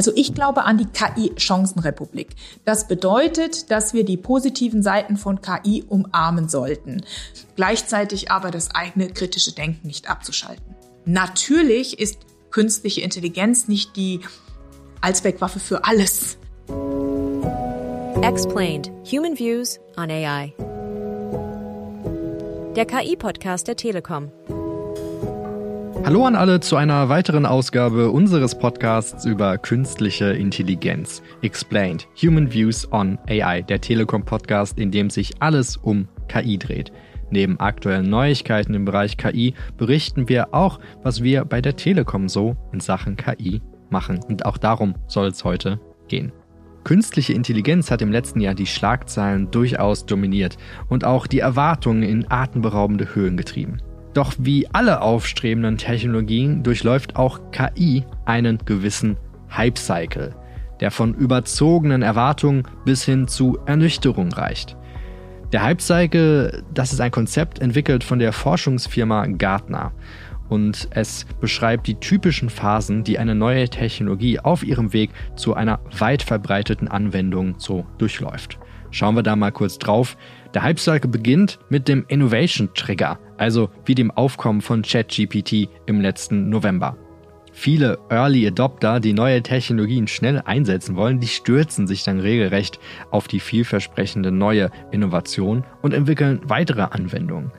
Also ich glaube an die KI-Chancenrepublik. Das bedeutet, dass wir die positiven Seiten von KI umarmen sollten, gleichzeitig aber das eigene kritische Denken nicht abzuschalten. Natürlich ist künstliche Intelligenz nicht die Allzweckwaffe für alles. Explained. Human Views on AI. Der KI-Podcast der Telekom. Hallo an alle zu einer weiteren Ausgabe unseres Podcasts über künstliche Intelligenz. Explained. Human Views on AI, der Telekom-Podcast, in dem sich alles um KI dreht. Neben aktuellen Neuigkeiten im Bereich KI berichten wir auch, was wir bei der Telekom so in Sachen KI machen. Und auch darum soll es heute gehen. Künstliche Intelligenz hat im letzten Jahr die Schlagzeilen durchaus dominiert und auch die Erwartungen in atemberaubende Höhen getrieben. Doch wie alle aufstrebenden Technologien durchläuft auch KI einen gewissen Hype-Cycle, der von überzogenen Erwartungen bis hin zu Ernüchterung reicht. Der Hype-Cycle, das ist ein Konzept entwickelt von der Forschungsfirma Gartner und es beschreibt die typischen Phasen, die eine neue Technologie auf ihrem Weg zu einer weit verbreiteten Anwendung so durchläuft. Schauen wir da mal kurz drauf. Der Hype-Cycle beginnt mit dem Innovation Trigger, also wie dem Aufkommen von ChatGPT im letzten November. Viele Early Adopter, die neue Technologien schnell einsetzen wollen, die stürzen sich dann regelrecht auf die vielversprechende neue Innovation und entwickeln weitere Anwendungen.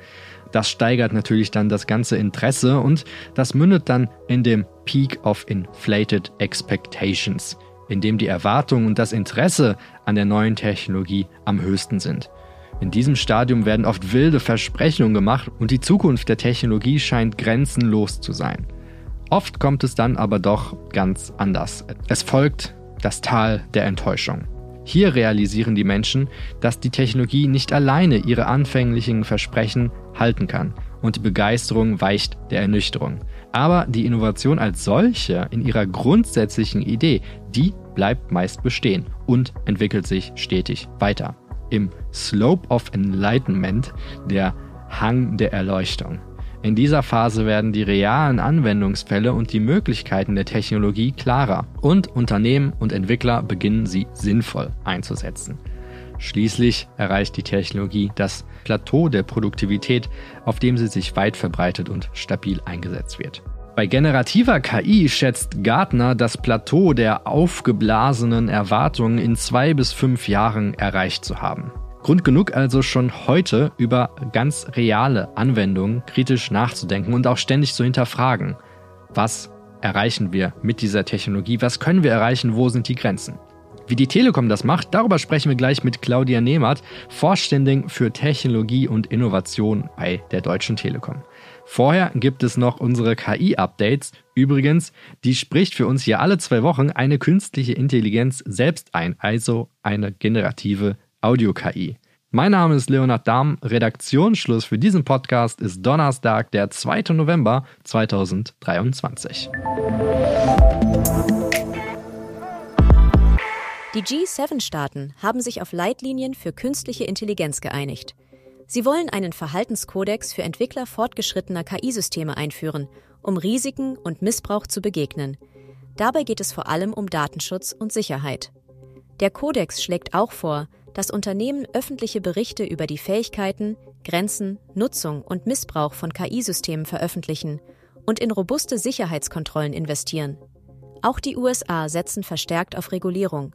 Das steigert natürlich dann das ganze Interesse und das mündet dann in dem Peak of Inflated Expectations, in dem die Erwartungen und das Interesse an der neuen Technologie am höchsten sind. In diesem Stadium werden oft wilde Versprechungen gemacht und die Zukunft der Technologie scheint grenzenlos zu sein. Oft kommt es dann aber doch ganz anders. Es folgt das Tal der Enttäuschung. Hier realisieren die Menschen, dass die Technologie nicht alleine ihre anfänglichen Versprechen halten kann und die Begeisterung weicht der Ernüchterung. Aber die Innovation als solche in ihrer grundsätzlichen Idee, die bleibt meist bestehen und entwickelt sich stetig weiter. Im Slope of Enlightenment, der Hang der Erleuchtung. In dieser Phase werden die realen Anwendungsfälle und die Möglichkeiten der Technologie klarer und Unternehmen und Entwickler beginnen sie sinnvoll einzusetzen. Schließlich erreicht die Technologie das Plateau der Produktivität, auf dem sie sich weit verbreitet und stabil eingesetzt wird. Bei generativer KI schätzt Gartner das Plateau der aufgeblasenen Erwartungen in zwei bis fünf Jahren erreicht zu haben. Grund genug also schon heute über ganz reale Anwendungen kritisch nachzudenken und auch ständig zu hinterfragen. Was erreichen wir mit dieser Technologie? Was können wir erreichen? Wo sind die Grenzen? Wie die Telekom das macht, darüber sprechen wir gleich mit Claudia Nehmert, Vorständin für Technologie und Innovation bei der Deutschen Telekom. Vorher gibt es noch unsere KI-Updates. Übrigens, die spricht für uns hier alle zwei Wochen eine künstliche Intelligenz selbst ein, also eine generative Audio-KI. Mein Name ist Leonard Dahm. Redaktionsschluss für diesen Podcast ist Donnerstag, der 2. November 2023. Die G7-Staaten haben sich auf Leitlinien für künstliche Intelligenz geeinigt. Sie wollen einen Verhaltenskodex für Entwickler fortgeschrittener KI-Systeme einführen, um Risiken und Missbrauch zu begegnen. Dabei geht es vor allem um Datenschutz und Sicherheit. Der Kodex schlägt auch vor, dass Unternehmen öffentliche Berichte über die Fähigkeiten, Grenzen, Nutzung und Missbrauch von KI-Systemen veröffentlichen und in robuste Sicherheitskontrollen investieren. Auch die USA setzen verstärkt auf Regulierung.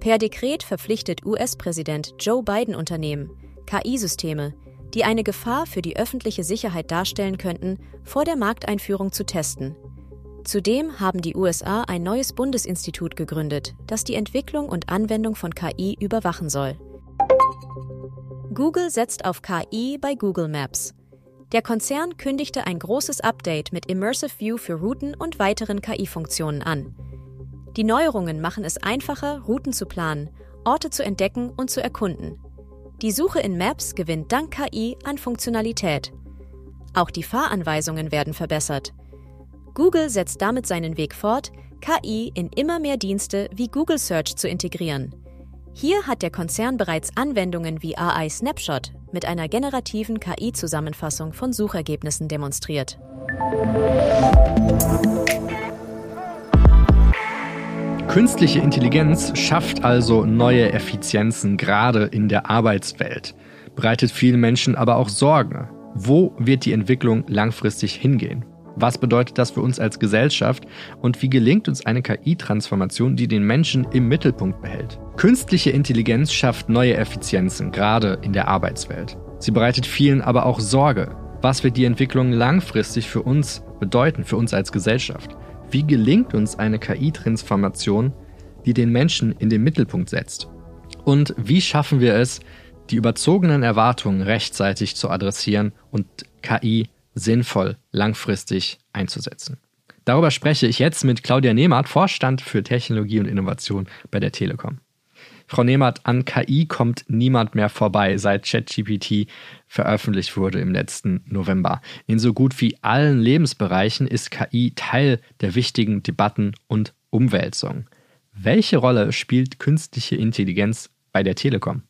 Per Dekret verpflichtet US-Präsident Joe Biden Unternehmen, KI-Systeme, die eine Gefahr für die öffentliche Sicherheit darstellen könnten, vor der Markteinführung zu testen. Zudem haben die USA ein neues Bundesinstitut gegründet, das die Entwicklung und Anwendung von KI überwachen soll. Google setzt auf KI bei Google Maps. Der Konzern kündigte ein großes Update mit Immersive View für Routen und weiteren KI-Funktionen an. Die Neuerungen machen es einfacher, Routen zu planen, Orte zu entdecken und zu erkunden. Die Suche in Maps gewinnt dank KI an Funktionalität. Auch die Fahranweisungen werden verbessert. Google setzt damit seinen Weg fort, KI in immer mehr Dienste wie Google Search zu integrieren. Hier hat der Konzern bereits Anwendungen wie AI Snapshot mit einer generativen KI-Zusammenfassung von Suchergebnissen demonstriert. Künstliche Intelligenz schafft also neue Effizienzen gerade in der Arbeitswelt, bereitet vielen Menschen aber auch Sorgen. Wo wird die Entwicklung langfristig hingehen? Was bedeutet das für uns als Gesellschaft und wie gelingt uns eine KI-Transformation, die den Menschen im Mittelpunkt behält? Künstliche Intelligenz schafft neue Effizienzen, gerade in der Arbeitswelt. Sie bereitet vielen aber auch Sorge. Was wird die Entwicklung langfristig für uns bedeuten, für uns als Gesellschaft? Wie gelingt uns eine KI-Transformation, die den Menschen in den Mittelpunkt setzt? Und wie schaffen wir es, die überzogenen Erwartungen rechtzeitig zu adressieren und KI sinnvoll langfristig einzusetzen? Darüber spreche ich jetzt mit Claudia Nehmert, Vorstand für Technologie und Innovation bei der Telekom. Frau Nehmert, an KI kommt niemand mehr vorbei, seit ChatGPT veröffentlicht wurde im letzten November. In so gut wie allen Lebensbereichen ist KI Teil der wichtigen Debatten und Umwälzungen. Welche Rolle spielt künstliche Intelligenz bei der Telekom?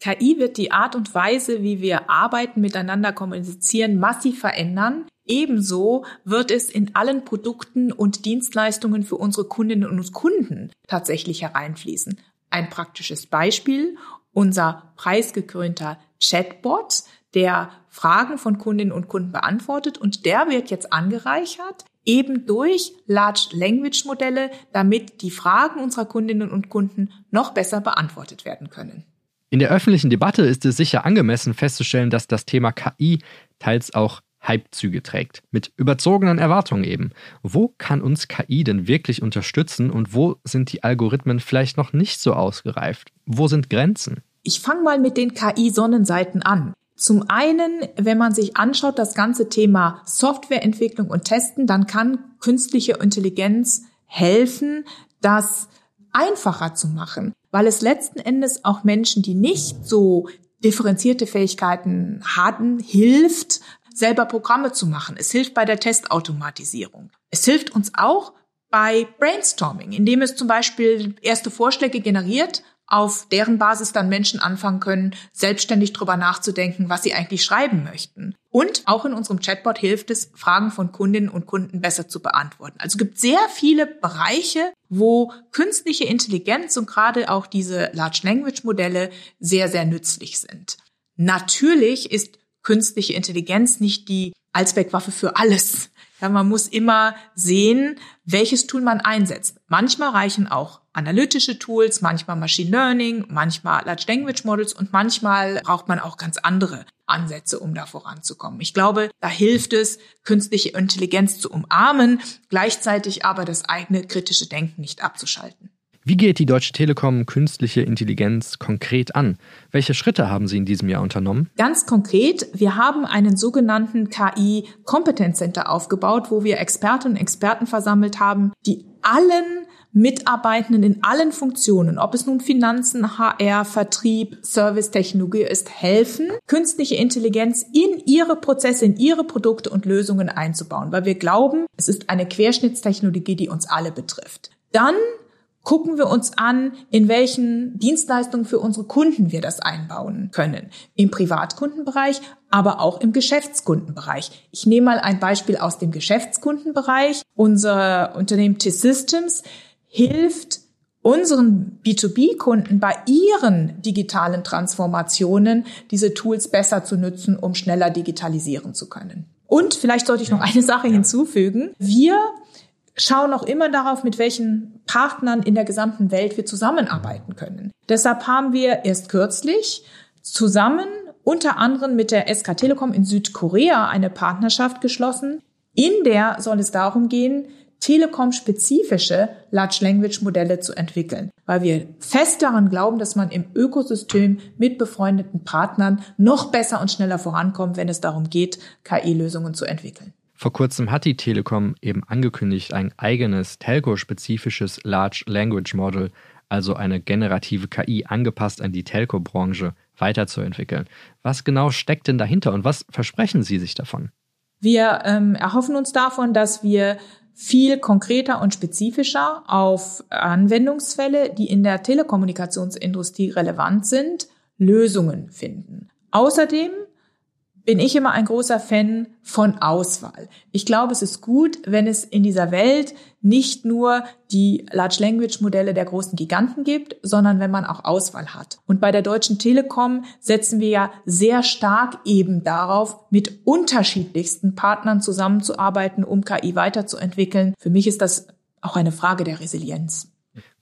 KI wird die Art und Weise, wie wir arbeiten, miteinander kommunizieren, massiv verändern. Ebenso wird es in allen Produkten und Dienstleistungen für unsere Kundinnen und Kunden tatsächlich hereinfließen. Ein praktisches Beispiel, unser preisgekrönter Chatbot, der Fragen von Kundinnen und Kunden beantwortet und der wird jetzt angereichert eben durch Large Language Modelle, damit die Fragen unserer Kundinnen und Kunden noch besser beantwortet werden können. In der öffentlichen Debatte ist es sicher angemessen festzustellen, dass das Thema KI teils auch Hypezüge trägt. Mit überzogenen Erwartungen eben. Wo kann uns KI denn wirklich unterstützen und wo sind die Algorithmen vielleicht noch nicht so ausgereift? Wo sind Grenzen? Ich fange mal mit den KI-Sonnenseiten an. Zum einen, wenn man sich anschaut, das ganze Thema Softwareentwicklung und Testen, dann kann künstliche Intelligenz helfen, das einfacher zu machen, weil es letzten Endes auch Menschen, die nicht so differenzierte Fähigkeiten hatten, hilft, selber Programme zu machen. Es hilft bei der Testautomatisierung. Es hilft uns auch bei Brainstorming, indem es zum Beispiel erste Vorschläge generiert, auf deren Basis dann Menschen anfangen können, selbstständig drüber nachzudenken, was sie eigentlich schreiben möchten. Und auch in unserem Chatbot hilft es, Fragen von Kundinnen und Kunden besser zu beantworten. Also es gibt sehr viele Bereiche, wo künstliche Intelligenz und gerade auch diese Large Language Modelle sehr, sehr nützlich sind. Natürlich ist künstliche Intelligenz nicht die Allzweckwaffe für alles. Ja, man muss immer sehen, welches Tool man einsetzt. Manchmal reichen auch analytische Tools, manchmal Machine Learning, manchmal Large Language Models und manchmal braucht man auch ganz andere Ansätze, um da voranzukommen. Ich glaube, da hilft es, künstliche Intelligenz zu umarmen, gleichzeitig aber das eigene kritische Denken nicht abzuschalten. Wie geht die Deutsche Telekom künstliche Intelligenz konkret an? Welche Schritte haben Sie in diesem Jahr unternommen? Ganz konkret, wir haben einen sogenannten KI Competence Center aufgebaut, wo wir Expertinnen und Experten versammelt haben, die allen Mitarbeitenden in allen Funktionen, ob es nun Finanzen, HR, Vertrieb, Service, Technologie ist, helfen, künstliche Intelligenz in ihre Prozesse, in ihre Produkte und Lösungen einzubauen, weil wir glauben, es ist eine Querschnittstechnologie, die uns alle betrifft. Dann gucken wir uns an, in welchen Dienstleistungen für unsere Kunden wir das einbauen können. Im Privatkundenbereich, aber auch im Geschäftskundenbereich. Ich nehme mal ein Beispiel aus dem Geschäftskundenbereich. Unser Unternehmen T-Systems hilft unseren B2B-Kunden bei ihren digitalen Transformationen diese Tools besser zu nutzen, um schneller digitalisieren zu können. Und vielleicht sollte ich noch eine Sache hinzufügen. Wir schauen auch immer darauf, mit welchen Partnern in der gesamten Welt wir zusammenarbeiten können. Deshalb haben wir erst kürzlich zusammen unter anderem mit der SK Telekom in Südkorea eine Partnerschaft geschlossen. In der soll es darum gehen, Telekom-spezifische Large Language Modelle zu entwickeln, weil wir fest daran glauben, dass man im Ökosystem mit befreundeten Partnern noch besser und schneller vorankommt, wenn es darum geht, KI-Lösungen zu entwickeln. Vor kurzem hat die Telekom eben angekündigt, ein eigenes Telco-spezifisches Large Language Model, also eine generative KI angepasst an die Telco-Branche, weiterzuentwickeln. Was genau steckt denn dahinter und was versprechen Sie sich davon? Wir ähm, erhoffen uns davon, dass wir viel konkreter und spezifischer auf Anwendungsfälle, die in der Telekommunikationsindustrie relevant sind, Lösungen finden. Außerdem bin ich immer ein großer Fan von Auswahl. Ich glaube, es ist gut, wenn es in dieser Welt nicht nur die Large Language Modelle der großen Giganten gibt, sondern wenn man auch Auswahl hat. Und bei der Deutschen Telekom setzen wir ja sehr stark eben darauf, mit unterschiedlichsten Partnern zusammenzuarbeiten, um KI weiterzuentwickeln. Für mich ist das auch eine Frage der Resilienz.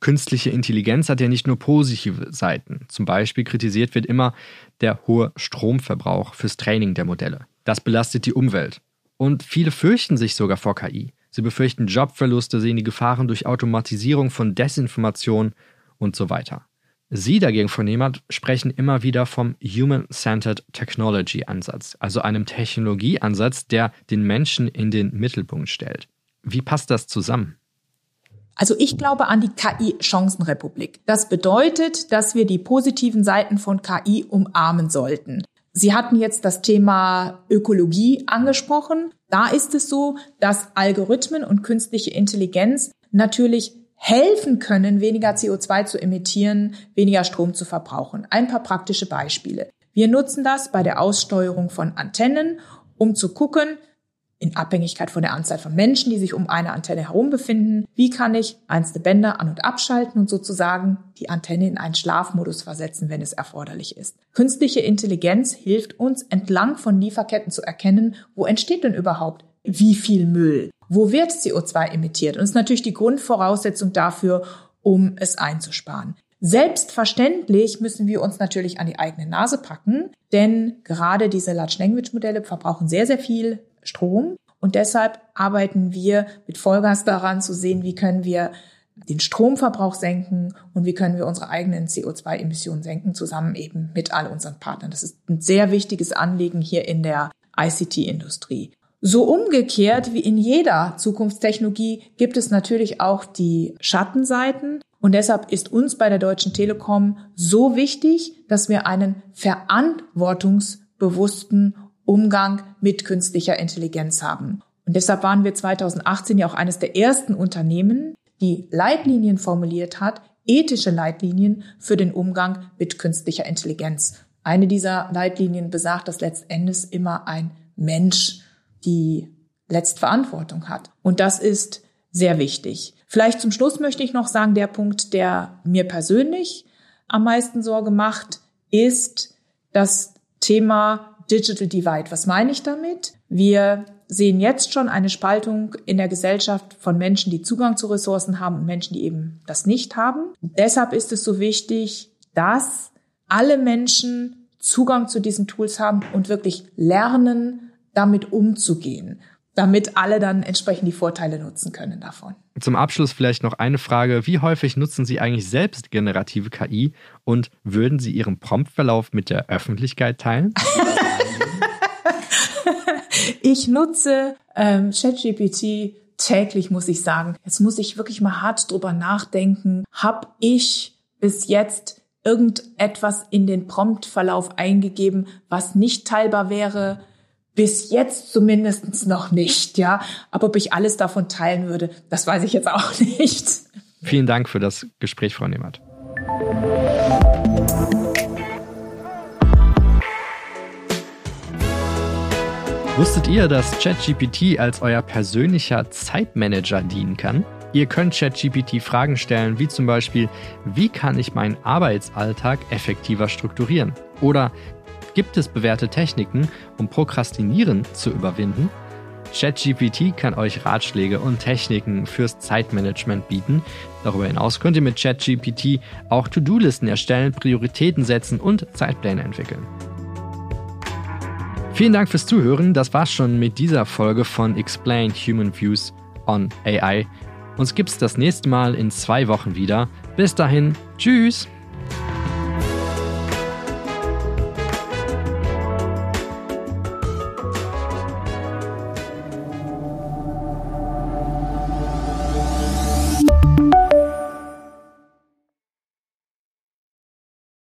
Künstliche Intelligenz hat ja nicht nur positive Seiten. Zum Beispiel kritisiert wird immer der hohe Stromverbrauch fürs Training der Modelle. Das belastet die Umwelt. Und viele fürchten sich sogar vor KI. Sie befürchten Jobverluste, sehen die Gefahren durch Automatisierung von Desinformation und so weiter. Sie dagegen, Frau Nehmert, sprechen immer wieder vom Human-Centered Technology Ansatz, also einem Technologieansatz, der den Menschen in den Mittelpunkt stellt. Wie passt das zusammen? Also ich glaube an die KI-Chancenrepublik. Das bedeutet, dass wir die positiven Seiten von KI umarmen sollten. Sie hatten jetzt das Thema Ökologie angesprochen. Da ist es so, dass Algorithmen und künstliche Intelligenz natürlich helfen können, weniger CO2 zu emittieren, weniger Strom zu verbrauchen. Ein paar praktische Beispiele. Wir nutzen das bei der Aussteuerung von Antennen, um zu gucken, in Abhängigkeit von der Anzahl von Menschen, die sich um eine Antenne herum befinden, wie kann ich einzelne Bänder an- und abschalten und sozusagen die Antenne in einen Schlafmodus versetzen, wenn es erforderlich ist. Künstliche Intelligenz hilft uns entlang von Lieferketten zu erkennen, wo entsteht denn überhaupt wie viel Müll, wo wird CO2 emittiert und ist natürlich die Grundvoraussetzung dafür, um es einzusparen. Selbstverständlich müssen wir uns natürlich an die eigene Nase packen, denn gerade diese Large Language Modelle verbrauchen sehr, sehr viel Strom. Und deshalb arbeiten wir mit Vollgas daran zu sehen, wie können wir den Stromverbrauch senken und wie können wir unsere eigenen CO2-Emissionen senken, zusammen eben mit all unseren Partnern. Das ist ein sehr wichtiges Anliegen hier in der ICT-Industrie. So umgekehrt wie in jeder Zukunftstechnologie gibt es natürlich auch die Schattenseiten. Und deshalb ist uns bei der Deutschen Telekom so wichtig, dass wir einen verantwortungsbewussten Umgang mit künstlicher Intelligenz haben. Und deshalb waren wir 2018 ja auch eines der ersten Unternehmen, die Leitlinien formuliert hat, ethische Leitlinien für den Umgang mit künstlicher Intelligenz. Eine dieser Leitlinien besagt, dass letztendlich immer ein Mensch die Letztverantwortung hat. Und das ist sehr wichtig. Vielleicht zum Schluss möchte ich noch sagen, der Punkt, der mir persönlich am meisten Sorge macht, ist das Thema Digital Divide. Was meine ich damit? Wir sehen jetzt schon eine Spaltung in der Gesellschaft von Menschen, die Zugang zu Ressourcen haben und Menschen, die eben das nicht haben. Deshalb ist es so wichtig, dass alle Menschen Zugang zu diesen Tools haben und wirklich lernen, damit umzugehen damit alle dann entsprechend die Vorteile nutzen können davon. Zum Abschluss vielleicht noch eine Frage. Wie häufig nutzen Sie eigentlich selbst generative KI und würden Sie Ihren Promptverlauf mit der Öffentlichkeit teilen? ich nutze ähm, ChatGPT täglich, muss ich sagen. Jetzt muss ich wirklich mal hart drüber nachdenken. Hab ich bis jetzt irgendetwas in den Promptverlauf eingegeben, was nicht teilbar wäre? Bis jetzt zumindest noch nicht, ja. Aber ob ich alles davon teilen würde, das weiß ich jetzt auch nicht. Vielen Dank für das Gespräch, Frau Nehmert. Wusstet ihr, dass ChatGPT als euer persönlicher Zeitmanager dienen kann? Ihr könnt ChatGPT Fragen stellen, wie zum Beispiel, wie kann ich meinen Arbeitsalltag effektiver strukturieren? Oder Gibt es bewährte Techniken, um Prokrastinieren zu überwinden? ChatGPT kann euch Ratschläge und Techniken fürs Zeitmanagement bieten. Darüber hinaus könnt ihr mit ChatGPT auch To-Do-Listen erstellen, Prioritäten setzen und Zeitpläne entwickeln. Vielen Dank fürs Zuhören. Das war's schon mit dieser Folge von Explain Human Views on AI. Uns gibt's das nächste Mal in zwei Wochen wieder. Bis dahin, tschüss!